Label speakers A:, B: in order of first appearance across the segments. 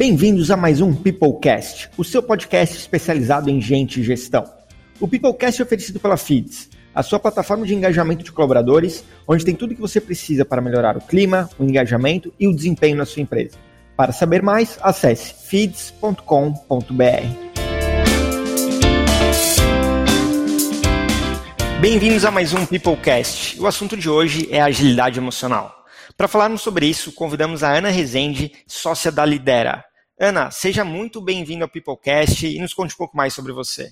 A: Bem-vindos a mais um Peoplecast, o seu podcast especializado em gente e gestão. O Peoplecast é oferecido pela Feeds, a sua plataforma de engajamento de colaboradores, onde tem tudo o que você precisa para melhorar o clima, o engajamento e o desempenho na sua empresa. Para saber mais, acesse feeds.com.br. Bem-vindos a mais um Peoplecast. O assunto de hoje é agilidade emocional. Para falarmos sobre isso, convidamos a Ana Rezende, sócia da Lidera. Ana, seja muito bem-vinda ao Peoplecast e nos conte um pouco mais sobre você.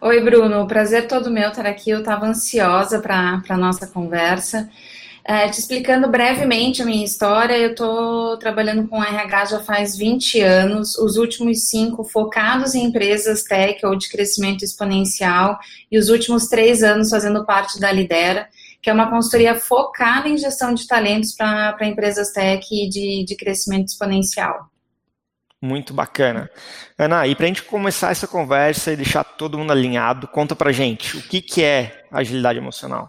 B: Oi, Bruno. O prazer todo meu estar aqui. Eu estava ansiosa para a nossa conversa. É, te explicando brevemente a minha história, eu estou trabalhando com RH já faz 20 anos, os últimos cinco focados em empresas tech ou de crescimento exponencial, e os últimos três anos fazendo parte da Lidera, que é uma consultoria focada em gestão de talentos para empresas tech de, de crescimento exponencial.
A: Muito bacana. Ana, e para a gente começar essa conversa e deixar todo mundo alinhado, conta para gente o que, que é agilidade emocional.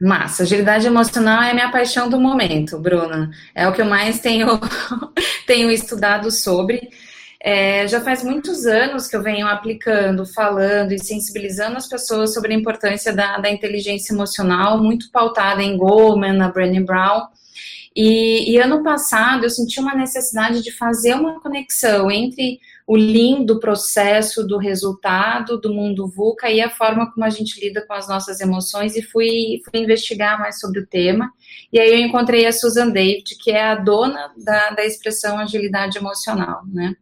B: Massa, agilidade emocional é a minha paixão do momento, Bruna. É o que eu mais tenho, tenho estudado sobre. É, já faz muitos anos que eu venho aplicando, falando e sensibilizando as pessoas sobre a importância da, da inteligência emocional, muito pautada em Goleman, na Brené Brown. E, e, ano passado eu senti uma necessidade de fazer uma conexão entre o lean do processo, do resultado, do mundo VUCA e a forma como a gente lida com as nossas emoções e fui, fui investigar mais sobre o tema. E aí eu encontrei a Susan David, que é a dona da, da expressão agilidade emocional, né?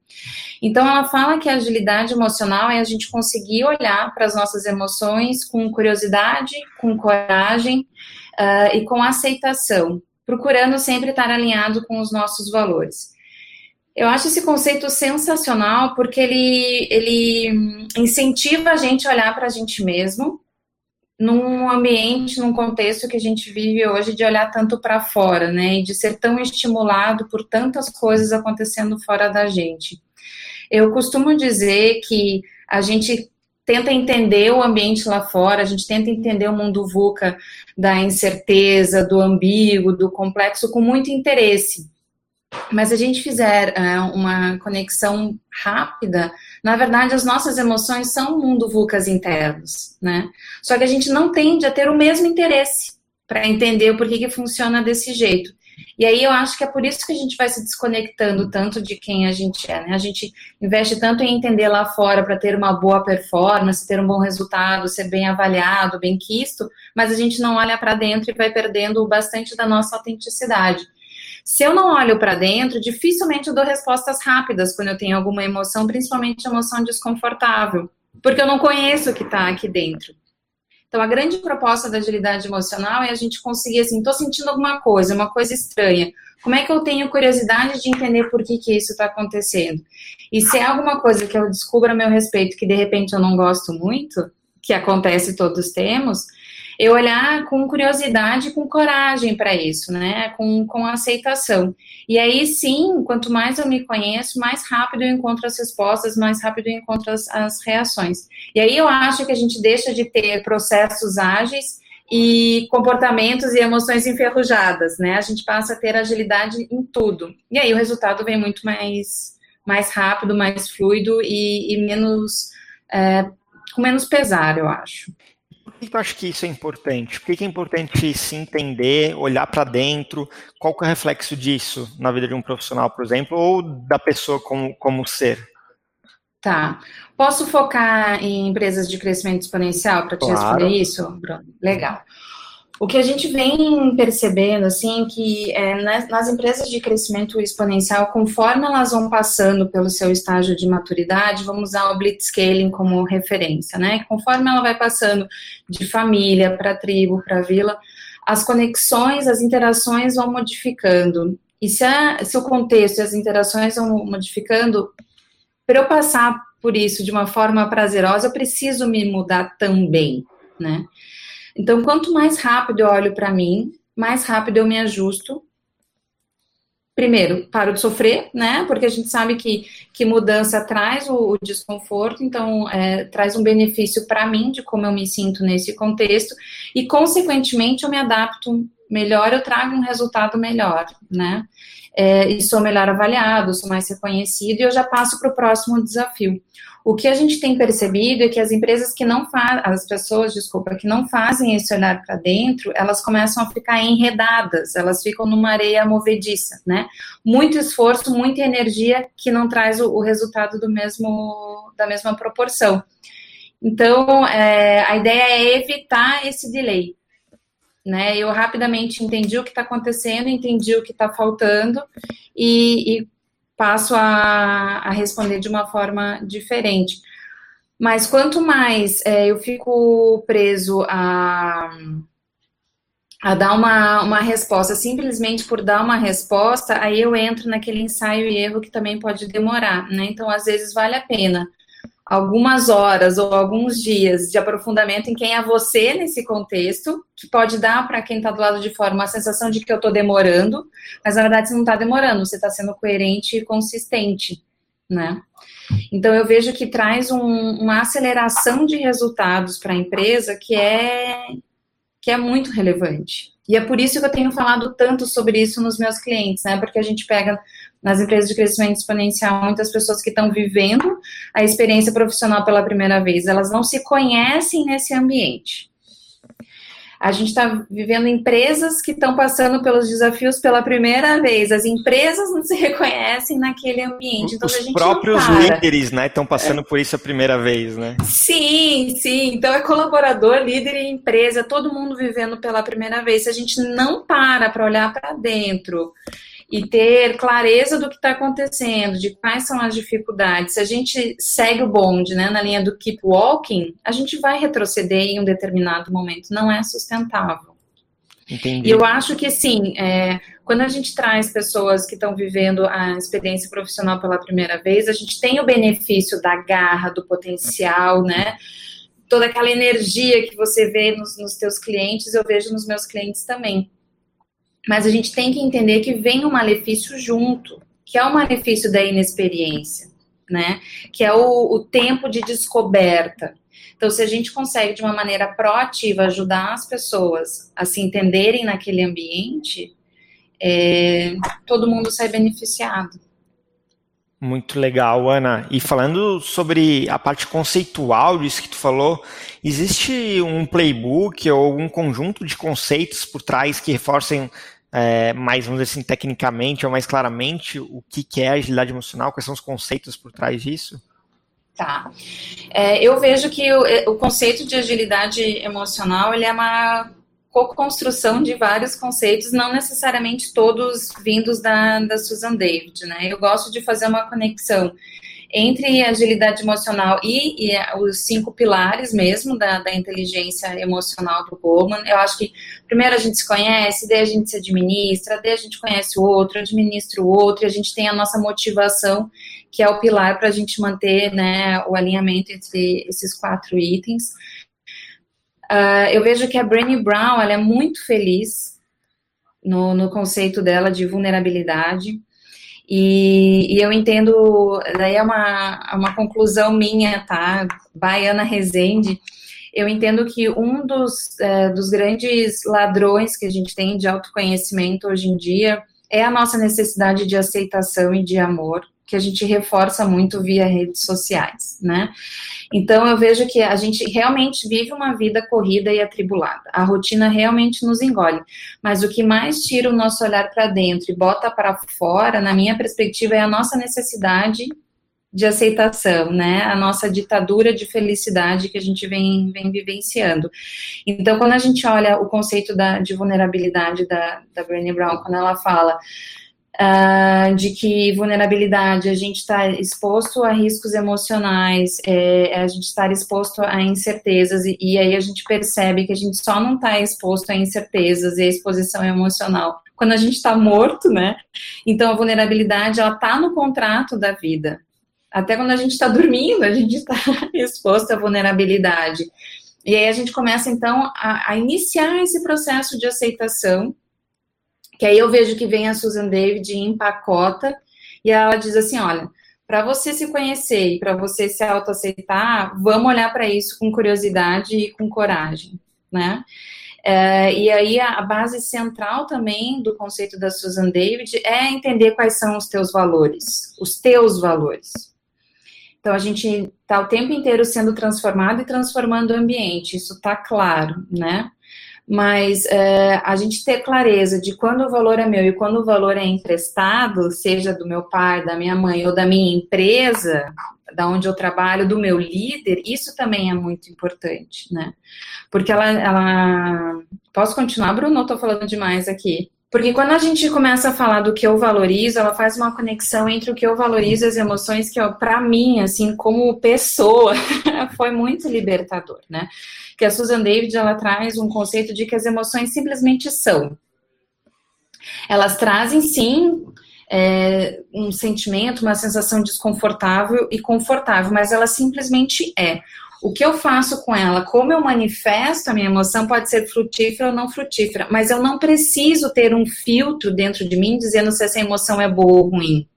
B: Então ela fala que a agilidade emocional é a gente conseguir olhar para as nossas emoções com curiosidade, com coragem uh, e com aceitação procurando sempre estar alinhado com os nossos valores. Eu acho esse conceito sensacional porque ele, ele incentiva a gente a olhar para a gente mesmo num ambiente, num contexto que a gente vive hoje de olhar tanto para fora, né, e de ser tão estimulado por tantas coisas acontecendo fora da gente. Eu costumo dizer que a gente tenta entender o ambiente lá fora, a gente tenta entender o mundo VUCA da incerteza, do ambíguo, do complexo com muito interesse. Mas a gente fizer uh, uma conexão rápida, na verdade as nossas emoções são mundo VUCAs internos, né? Só que a gente não tende a ter o mesmo interesse para entender porquê que funciona desse jeito. E aí eu acho que é por isso que a gente vai se desconectando tanto de quem a gente é, né? A gente investe tanto em entender lá fora para ter uma boa performance, ter um bom resultado, ser bem avaliado, bem quisto, mas a gente não olha para dentro e vai perdendo bastante da nossa autenticidade. Se eu não olho para dentro, dificilmente eu dou respostas rápidas quando eu tenho alguma emoção, principalmente emoção desconfortável, porque eu não conheço o que está aqui dentro. Então, a grande proposta da agilidade emocional é a gente conseguir, assim, estou sentindo alguma coisa, uma coisa estranha. Como é que eu tenho curiosidade de entender por que, que isso está acontecendo? E se é alguma coisa que eu descubro a meu respeito que de repente eu não gosto muito, que acontece todos temos, eu olhar com curiosidade, com coragem para isso, né? Com, com aceitação. E aí sim, quanto mais eu me conheço, mais rápido eu encontro as respostas, mais rápido eu encontro as, as reações. E aí eu acho que a gente deixa de ter processos ágeis e comportamentos e emoções enferrujadas, né? A gente passa a ter agilidade em tudo. E aí o resultado vem muito mais, mais rápido, mais fluido e, e menos. É, com menos pesar, eu acho.
A: Por que eu acho que isso é importante? Por que é importante se entender, olhar para dentro? Qual é o reflexo disso na vida de um profissional, por exemplo, ou da pessoa como, como ser?
B: Tá. Posso focar em empresas de crescimento exponencial para te claro. responder isso, Bruno? Legal. O que a gente vem percebendo, assim, que é, nas, nas, empresas de crescimento exponencial, conforme elas vão passando pelo seu estágio de maturidade, vamos usar o Blitzscaling como referência, né? Conforme ela vai passando de família para tribo, para vila, as conexões, as interações vão modificando. E se, a, se o contexto e as interações vão modificando, para eu passar por isso de uma forma prazerosa, eu preciso me mudar também, né? Então, quanto mais rápido eu olho para mim, mais rápido eu me ajusto. Primeiro, paro de sofrer, né? Porque a gente sabe que, que mudança traz o, o desconforto, então é, traz um benefício para mim de como eu me sinto nesse contexto, e consequentemente eu me adapto melhor, eu trago um resultado melhor, né? É, e sou melhor avaliado, sou mais reconhecido e eu já passo para o próximo desafio. O que a gente tem percebido é que as empresas que não fazem, as pessoas, desculpa, que não fazem esse olhar para dentro, elas começam a ficar enredadas, elas ficam numa areia movediça, né? Muito esforço, muita energia que não traz o, o resultado do mesmo, da mesma proporção. Então, é, a ideia é evitar esse delay. Né? Eu rapidamente entendi o que está acontecendo, entendi o que está faltando e, e passo a, a, responder de uma forma diferente. Mas quanto mais é, eu fico preso a, a dar uma, uma resposta simplesmente por dar uma resposta, aí eu entro naquele ensaio e erro que também pode demorar, né? Então, às vezes, vale a pena algumas horas ou alguns dias de aprofundamento em quem é você nesse contexto, que pode dar para quem está do lado de fora uma sensação de que eu estou demorando, mas na verdade você não está demorando, você está sendo coerente e consistente, né? Então eu vejo que traz um, uma aceleração de resultados para a empresa que é que é muito relevante. E é por isso que eu tenho falado tanto sobre isso nos meus clientes, né? Porque a gente pega nas empresas de crescimento exponencial muitas pessoas que estão vivendo a experiência profissional pela primeira vez, elas não se conhecem nesse ambiente. A gente está vivendo empresas que estão passando pelos desafios pela primeira vez. As empresas não se reconhecem naquele ambiente. Então,
A: Os próprios líderes, né, estão passando é. por isso a primeira vez, né?
B: Sim, sim. Então é colaborador, líder e empresa, todo mundo vivendo pela primeira vez. Se a gente não para para olhar para dentro e ter clareza do que está acontecendo, de quais são as dificuldades. Se a gente segue o bonde né, na linha do keep walking, a gente vai retroceder em um determinado momento. Não é sustentável. Entendi. E eu acho que, sim, é, quando a gente traz pessoas que estão vivendo a experiência profissional pela primeira vez, a gente tem o benefício da garra, do potencial, né? Toda aquela energia que você vê nos, nos teus clientes, eu vejo nos meus clientes também. Mas a gente tem que entender que vem um malefício junto, que é o malefício da inexperiência, né? Que é o, o tempo de descoberta. Então, se a gente consegue, de uma maneira proativa, ajudar as pessoas a se entenderem naquele ambiente, é, todo mundo sai beneficiado.
A: Muito legal, Ana. E falando sobre a parte conceitual disso que tu falou, existe um playbook ou um conjunto de conceitos por trás que reforcem é, mais, vamos dizer assim, tecnicamente ou mais claramente o que, é agilidade emocional, quais são os conceitos por trás disso?
B: Tá. É, eu vejo que o, o, conceito de agilidade emocional ele é uma co-construção de vários conceitos, não necessariamente todos vindos da, da Susan David, né? Eu gosto de fazer uma conexão entre agilidade emocional e, e, os cinco pilares mesmo da, da, inteligência emocional do Goldman. Eu acho que primeiro a gente se conhece, daí a gente se administra, daí a gente conhece o outro, administra o outro, e a gente tem a nossa motivação, que é o pilar para a gente manter né, o alinhamento entre esses quatro itens. Uh, eu vejo que a Brené Brown ela é muito feliz no, no conceito dela de vulnerabilidade. E, e, eu entendo, daí é uma, uma conclusão minha, tá? Baiana Rezende. Eu entendo que um dos, é, dos grandes ladrões que a gente tem de autoconhecimento hoje em dia é a nossa necessidade de aceitação e de amor que a gente reforça muito via redes sociais, né? Então eu vejo que a gente realmente vive uma vida corrida e atribulada. A rotina realmente nos engole. Mas o que mais tira o nosso olhar para dentro e bota para fora, na minha perspectiva, é a nossa necessidade de aceitação, né? A nossa ditadura de felicidade que a gente vem, vem vivenciando. Então, quando a gente olha o conceito da, de vulnerabilidade da, da Brené Brown, quando ela fala Uh, de que vulnerabilidade, a gente está exposto a riscos emocionais, é, a gente está exposto a incertezas, e, e, aí a gente percebe que a gente só não está exposto a incertezas e a exposição emocional quando a gente está morto, né? Então a vulnerabilidade, ela está no contrato da vida. Até quando a gente está dormindo, a gente está exposto à vulnerabilidade. E aí a gente começa, então, a, a iniciar esse processo de aceitação que aí eu vejo que vem a Susan David e empacota, e ela diz assim: olha, para você se conhecer e para você se autoaceitar, vamos olhar para isso com curiosidade e com coragem. né? É, e aí a, a, base central também do conceito da Susan David é entender quais são os teus valores, os teus valores. Então a gente está o tempo inteiro sendo transformado e transformando o ambiente, isso está claro, né? Mas é, a gente ter clareza de quando o valor é meu e quando o valor é emprestado, seja do meu pai, da minha mãe ou da minha empresa, da onde eu trabalho, do meu líder, isso também é muito importante, né? Porque ela, ela... Posso continuar, Bruno? Estou falando demais aqui. Porque quando a gente começa a falar do que eu valorizo, ela faz uma conexão entre o que eu valorizo e as emoções, que para mim, assim, como pessoa, foi muito libertador, né? Que a Susan David, ela traz um conceito de que as emoções simplesmente são. Elas trazem, sim, é, um sentimento, uma sensação desconfortável e confortável, mas ela simplesmente é. O que eu faço com ela, como eu manifesto a minha emoção, pode ser frutífera ou não frutífera, mas eu não preciso ter um filtro dentro de mim dizendo se essa emoção é boa ou ruim.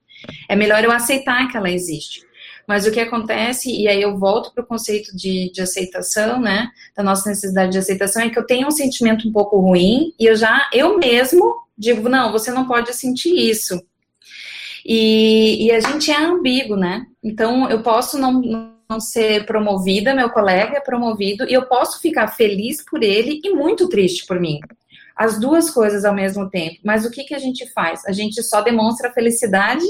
B: É melhor eu aceitar que ela existe. Mas o que acontece, e aí eu volto para o conceito de, de aceitação, né? Da nossa necessidade de aceitação, é que eu tenho um sentimento um pouco ruim e eu já, eu mesmo, digo, não, você não pode sentir isso. E, e a gente é ambíguo, né? Então eu posso não, não ser promovida, meu colega é promovido, e eu posso ficar feliz por ele e muito triste por mim. As duas coisas ao mesmo tempo. Mas o que, que a gente faz? A gente só demonstra felicidade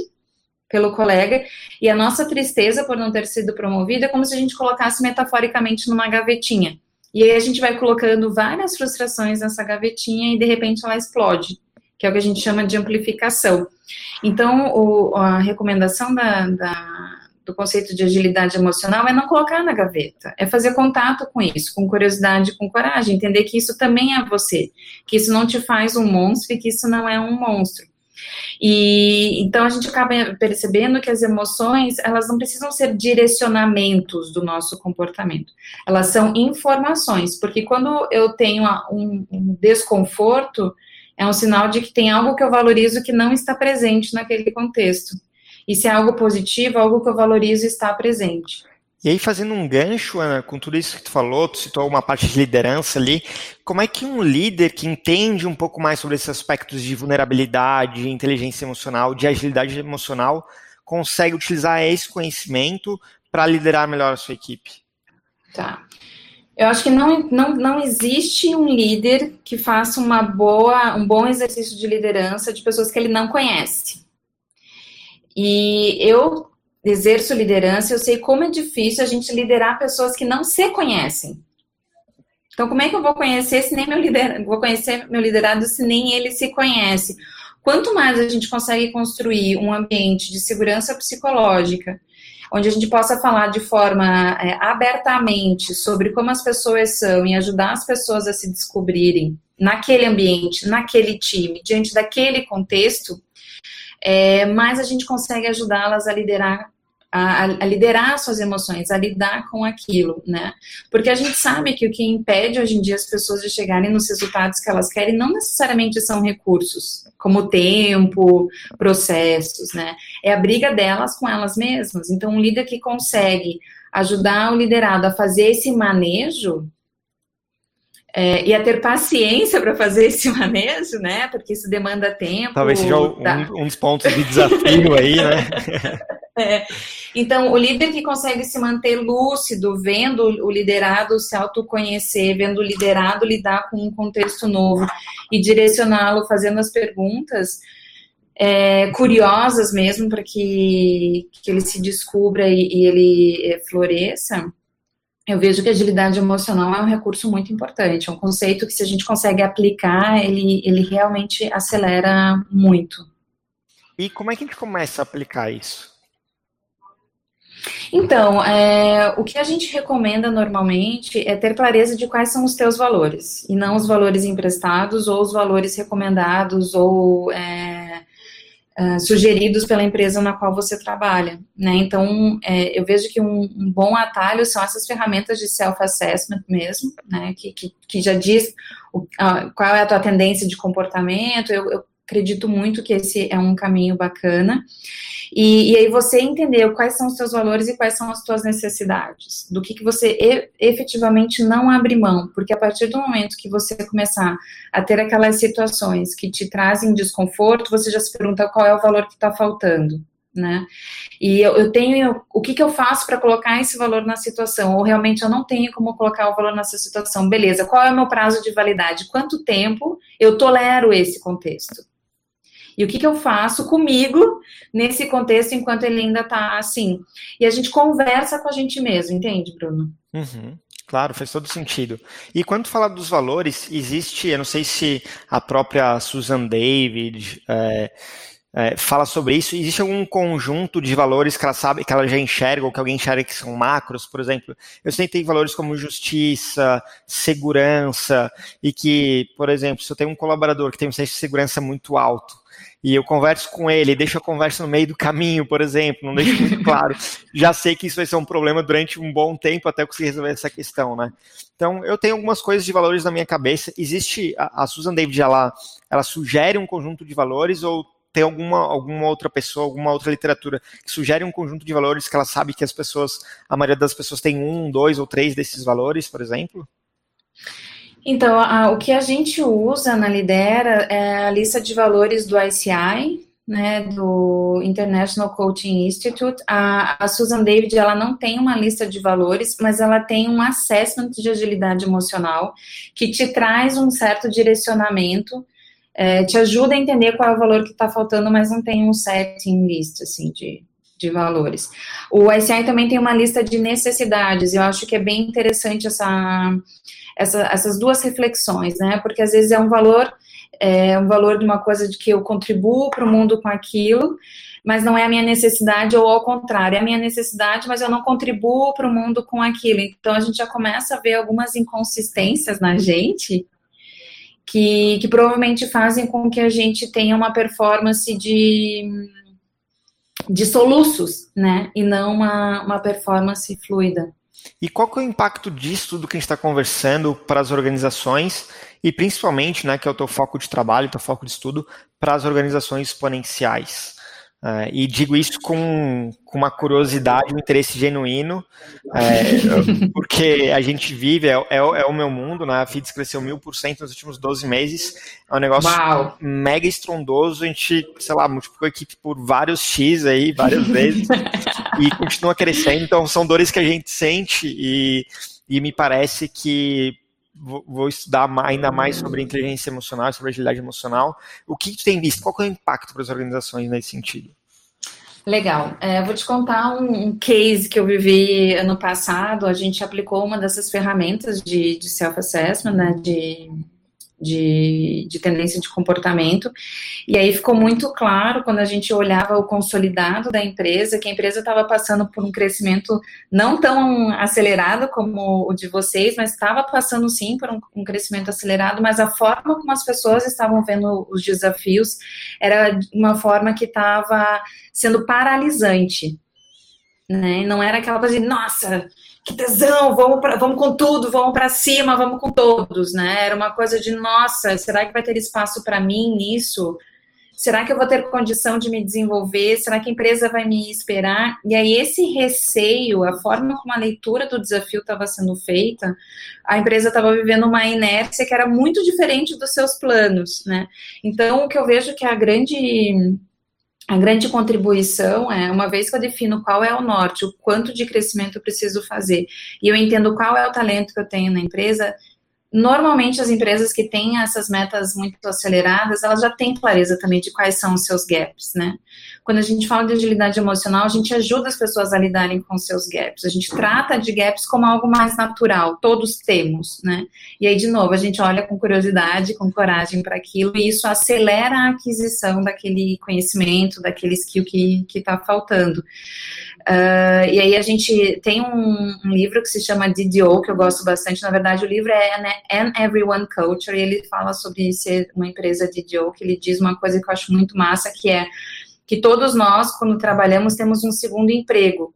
B: pelo colega e a nossa tristeza por não ter sido promovida é como se a gente colocasse metaforicamente numa gavetinha. E aí a gente vai colocando várias frustrações nessa gavetinha e de repente ela explode que é o que a gente chama de amplificação. Então, o, a recomendação da, da, do conceito de agilidade emocional é não colocar na gaveta, é fazer contato com isso, com curiosidade, com coragem, entender que isso também é você, que isso não te faz um monstro e que isso não é um monstro. E então a gente acaba percebendo que as emoções, elas não precisam ser direcionamentos do nosso comportamento. Elas são informações, porque quando eu tenho um, um desconforto, é um sinal de que tem algo que eu valorizo que não está presente naquele contexto. E se é algo positivo, algo que eu valorizo está presente.
A: E aí, fazendo um gancho, Ana, com tudo isso que tu falou, tu citou uma parte de liderança ali, como é que um líder que entende um pouco mais sobre esses aspectos de vulnerabilidade, inteligência emocional, de agilidade emocional, consegue utilizar esse conhecimento para liderar melhor a sua equipe?
B: Tá. Eu acho que não, não, não existe um líder que faça uma boa, um bom exercício de liderança de pessoas que ele não conhece. E eu exerço liderança, eu sei como é difícil a gente liderar pessoas que não se conhecem. Então, como é que eu vou conhecer se nem meu lider... vou conhecer meu liderado se nem ele se conhece? Quanto mais a gente consegue construir um ambiente de segurança psicológica, onde a gente possa falar de forma é, abertamente sobre como as pessoas são e ajudar as pessoas a se descobrirem naquele ambiente, naquele time, diante daquele contexto, é, mais a gente consegue ajudá-las a liderar a, a, liderar suas emoções, a lidar com aquilo, né? Porque a gente sabe que o que impede hoje em dia as pessoas de chegarem nos resultados que elas querem não necessariamente são recursos, como tempo, processos, né? É a briga delas com elas mesmas. Então, um líder que consegue ajudar o liderado a fazer esse manejo é, e a ter paciência para fazer esse manejo, né? Porque isso demanda tempo.
A: Talvez seja um, um dos pontos de desafio aí, né?
B: É. Então, o líder que consegue se manter lúcido, vendo o liderado se autoconhecer, vendo o liderado lidar com um contexto novo e direcioná-lo fazendo as perguntas é, curiosas mesmo para que, que ele se descubra e, e ele é, floresça, eu vejo que a agilidade emocional é um recurso muito importante, é um conceito que se a gente consegue aplicar, ele, ele realmente acelera muito.
A: E como é que a gente começa a aplicar isso?
B: Então, é, o que a gente recomenda normalmente é ter clareza de quais são os teus valores, e não os valores emprestados ou os valores recomendados ou é, é, sugeridos pela empresa na qual você trabalha. Né? Então, é, eu vejo que um, um, bom atalho são essas ferramentas de self-assessment mesmo, né? que, que, que, já diz o, a, qual é a tua tendência de comportamento. Eu, eu acredito muito que esse é um caminho bacana. E, e, aí você entender quais são os seus valores e quais são as suas necessidades, do que, que você e, efetivamente não abre mão, porque a partir do momento que você começar a ter aquelas situações que te trazem desconforto, você já se pergunta qual é o valor que está faltando né? E eu, eu, tenho, o que, que eu faço para colocar esse valor na situação? Ou realmente eu não tenho como colocar o valor nessa situação? Beleza, qual é o meu prazo de validade? Quanto tempo eu tolero esse contexto? E o que, que eu faço comigo nesse contexto enquanto ele ainda está assim? E a gente conversa com a gente mesmo, entende, Bruno?
A: Uhum. Claro, faz todo sentido. E quando fala dos valores, existe, eu não sei se a própria Susan David é, é, fala sobre isso. Existe algum conjunto de valores que ela sabe, que ela já enxerga, ou que alguém enxerga que são macros, por exemplo? Eu sei que tem valores como justiça, segurança, e que, por exemplo, se eu tenho um colaborador que tem um senso de segurança muito alto, e eu converso com ele, deixo a conversa no meio do caminho, por exemplo, não deixo muito claro, já sei que isso vai ser um problema durante um bom tempo até eu conseguir resolver essa questão, né? Então, eu tenho algumas coisas de valores na minha cabeça. Existe, a, a Susan David, ela, ela sugere um conjunto de valores ou tem alguma, alguma outra pessoa, alguma outra literatura que sugere um conjunto de valores que ela sabe que as pessoas, a maioria das pessoas tem um, dois ou três desses valores, por exemplo?
B: Então, a, o que a gente usa na Lidera é a lista de valores do ICI, né, do International Coaching Institute. A, a, Susan David, ela não tem uma lista de valores, mas ela tem um assessment de agilidade emocional que te traz um certo direcionamento é, te ajuda a entender qual é o valor que está faltando, mas não tem um setting list, assim, de, de valores. O ICI também tem uma lista de necessidades, eu acho que é bem interessante essa, essa, essas duas reflexões, né, porque às vezes é um valor, é um valor de uma coisa de que eu contribuo para o mundo com aquilo, mas não é a minha necessidade, ou ao contrário, é a minha necessidade, mas eu não contribuo para o mundo com aquilo. Então a gente já começa a ver algumas inconsistências na gente que, que provavelmente fazem com que a gente tenha uma performance de, de soluços, né? E não uma, uma performance fluida.
A: E qual que é o impacto disso tudo que a gente está conversando para as organizações e principalmente, né, que é o teu foco de trabalho, teu foco de estudo, para as organizações exponenciais? Uh, e digo isso com, com uma curiosidade, um interesse genuíno, é, porque a gente vive, é, é, é, o meu mundo, né? a FIDS cresceu mil por cento nos últimos 12 meses, é um negócio Uau. mega estrondoso, a gente, sei lá, multiplicou a equipe por vários X aí, várias vezes, e continua crescendo, então são dores que a gente sente, e, e me parece que vou estudar ainda mais sobre inteligência emocional, sobre agilidade emocional. O que tu tem visto? Qual é o impacto para as organizações nesse sentido?
B: Legal. É, vou te contar um, um, case que eu vivi ano passado. A gente aplicou uma dessas ferramentas de, de self-assessment, né, de de, de tendência de comportamento. E aí ficou muito claro quando a gente olhava o consolidado da empresa, que a empresa estava passando por um crescimento não tão acelerado como o de vocês, mas estava passando sim por um, um crescimento acelerado, mas a forma como as pessoas estavam vendo os desafios era uma forma que estava sendo paralisante. Né? Não era aquela coisa de, nossa, que tesão, vamos, pra, vamos com tudo, vamos para cima, vamos com todos, né? Era uma coisa de, nossa, será que vai ter espaço para mim nisso? Será que eu vou ter condição de me desenvolver? Será que a empresa vai me esperar? E aí, esse receio, a forma como a leitura do desafio estava sendo feita, a empresa estava vivendo uma inércia que era muito diferente dos seus planos, né? Então, o que eu vejo que a grande a grande contribuição é, uma vez que eu defino qual é o norte, o quanto de crescimento eu preciso fazer, e eu entendo qual é o talento que eu tenho na empresa, normalmente as empresas que têm essas metas muito aceleradas, elas já têm clareza também de quais são os seus gaps, né? Quando a gente fala de agilidade emocional, a gente ajuda as pessoas a lidarem com seus gaps. A gente trata de gaps como algo mais natural, todos temos, né? E aí, de novo, a gente olha com curiosidade, com coragem para aquilo, e isso acelera a aquisição daquele conhecimento, daquele skill que está faltando. Uh, e aí a gente tem um, um, livro que se chama DDO, que eu gosto bastante. Na verdade, o livro é né, And Everyone Culture, e ele fala sobre ser uma empresa DDO, que ele diz uma coisa que eu acho muito massa, que é que todos nós, quando trabalhamos, temos um segundo emprego,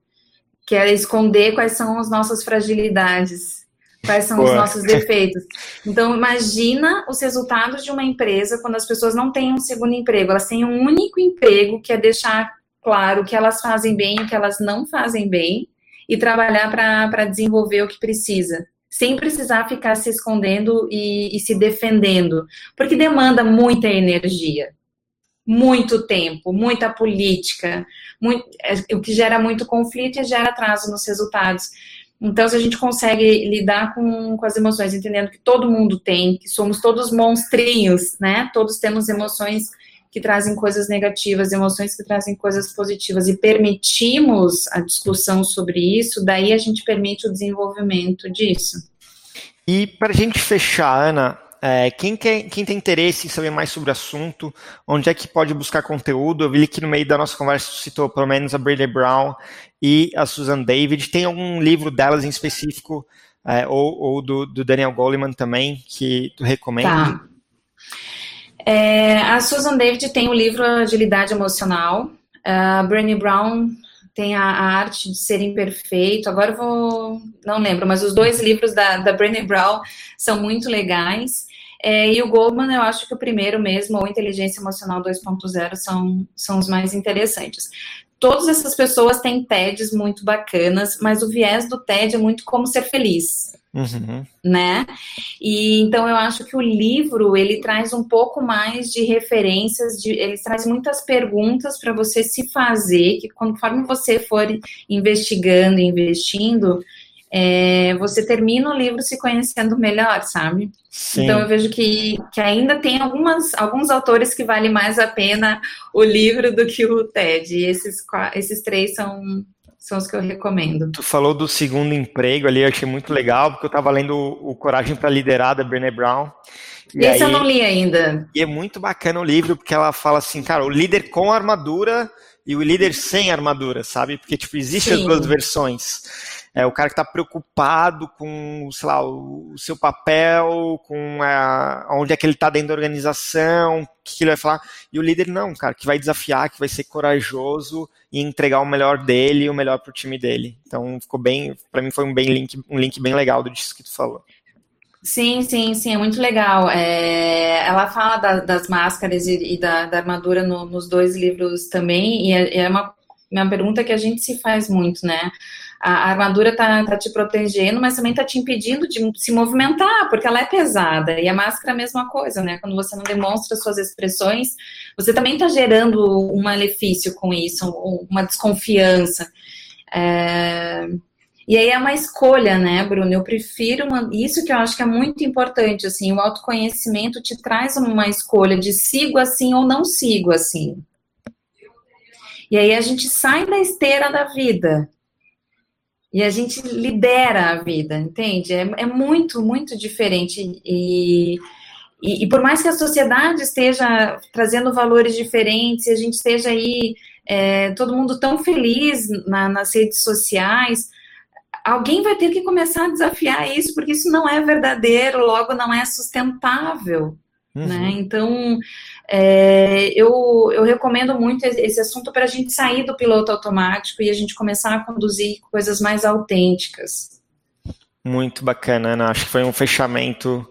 B: que é esconder quais são as nossas fragilidades. quais são Boa. os nossos defeitos. Então, imagina os resultados de uma empresa quando as pessoas não têm um segundo emprego, elas têm um único emprego que é deixar claro o que elas fazem bem o que elas não fazem bem e trabalhar para desenvolver o que precisa. Sem precisar ficar se escondendo e, e se defendendo, porque demanda muita energia muito tempo, muita política, muito, é, o que gera muito conflito e gera atraso nos resultados. Então, se a gente consegue lidar com, com as emoções, entendendo que todo mundo tem, que somos todos monstrinhos, né? Todos temos emoções que trazem coisas negativas, emoções que trazem coisas positivas, e permitimos a discussão sobre isso, daí a gente permite o desenvolvimento disso.
A: E para a gente fechar, Ana, é, quem, quer, quem tem interesse em saber mais sobre o assunto, onde é que pode buscar conteúdo? Eu vi que no meio da nossa conversa citou pelo menos a Brady Brown e a Susan David. Tem algum livro delas em específico, é, ou, ou do, do, Daniel Goleman também, que tu recomenda? Tá.
B: É, a Susan David tem o livro Agilidade Emocional. A Brené Brown tem a, a, arte de ser imperfeito. Agora eu vou. Não lembro, mas os dois livros da, da Brené Brown são muito legais. É, e o Goldman, eu acho que o primeiro mesmo, ou Inteligência Emocional 2.0, são, são os mais interessantes. Todas essas pessoas têm TEDs muito bacanas, mas o viés do TED é muito como ser feliz. Uhum. Né? E então eu acho que o livro ele traz um pouco mais de referências, de, ele traz muitas perguntas para você se fazer, que conforme você for investigando, investindo, é, você termina o livro se conhecendo melhor, sabe? Sim. Então eu vejo que, que ainda tem algumas, alguns autores que vale mais a pena o livro do que o TED. E esses, esses três são são os que eu recomendo.
A: Tu falou do segundo emprego ali, eu achei muito legal, porque eu estava lendo o, Coragem para Liderar, da Brené Brown.
B: Esse aí, eu não li ainda.
A: E é muito bacana o livro, porque ela fala assim, cara, o líder com armadura e o líder sem armadura, sabe? Porque, tipo, existem as duas versões. É o cara que está preocupado com, sei lá, o, seu papel, com a, onde é que ele está dentro da organização, o que, que ele vai falar. E o líder não, cara, que vai desafiar, que vai ser corajoso e entregar o melhor dele e o melhor para o time dele. Então ficou bem, para mim foi um bem link, um link bem legal do disso que tu falou.
B: Sim, sim, sim, é muito legal. É, ela fala da, das máscaras e, e da, da, armadura no, nos dois livros também, e é, é uma, uma pergunta que a gente se faz muito, né? A, armadura tá, tá te protegendo, mas também tá te impedindo de se movimentar, porque ela é pesada. E a máscara é a mesma coisa, né? Quando você não demonstra suas expressões, você também tá gerando um malefício com isso, uma desconfiança. É... E aí é uma escolha, né, Bruno? Eu prefiro uma... isso que eu acho que é muito importante, assim, o autoconhecimento te traz uma escolha de sigo assim ou não sigo assim. E aí a gente sai da esteira da vida. E a gente lidera a vida, entende? É, é muito, muito diferente. E, e, e, por mais que a sociedade esteja trazendo valores diferentes, e a gente esteja aí, é, todo mundo tão feliz na, nas redes sociais, alguém vai ter que começar a desafiar isso, porque isso não é verdadeiro, logo não é sustentável. Né? Uhum. Né? Então, é, eu, eu recomendo muito esse assunto para a gente sair do piloto automático e a gente começar a conduzir coisas mais autênticas.
A: Muito bacana, Ana. Acho que foi um fechamento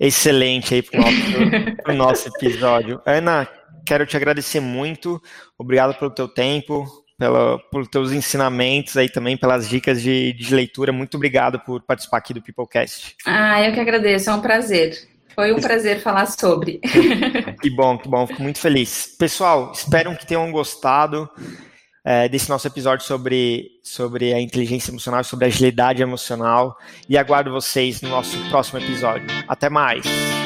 A: excelente aí para o nosso, nosso episódio. Ana, quero te agradecer muito. Obrigado pelo teu tempo, pela, pelos teus ensinamentos aí também, pelas dicas de, de leitura. Muito obrigado por participar aqui do Peoplecast.
B: Ah, eu que agradeço. É um prazer. Foi um prazer falar sobre.
A: Que bom, que bom, fico muito feliz. Pessoal, espero que tenham gostado é, desse nosso episódio sobre, sobre a inteligência emocional, sobre a agilidade emocional e aguardo vocês no nosso próximo episódio. Até mais!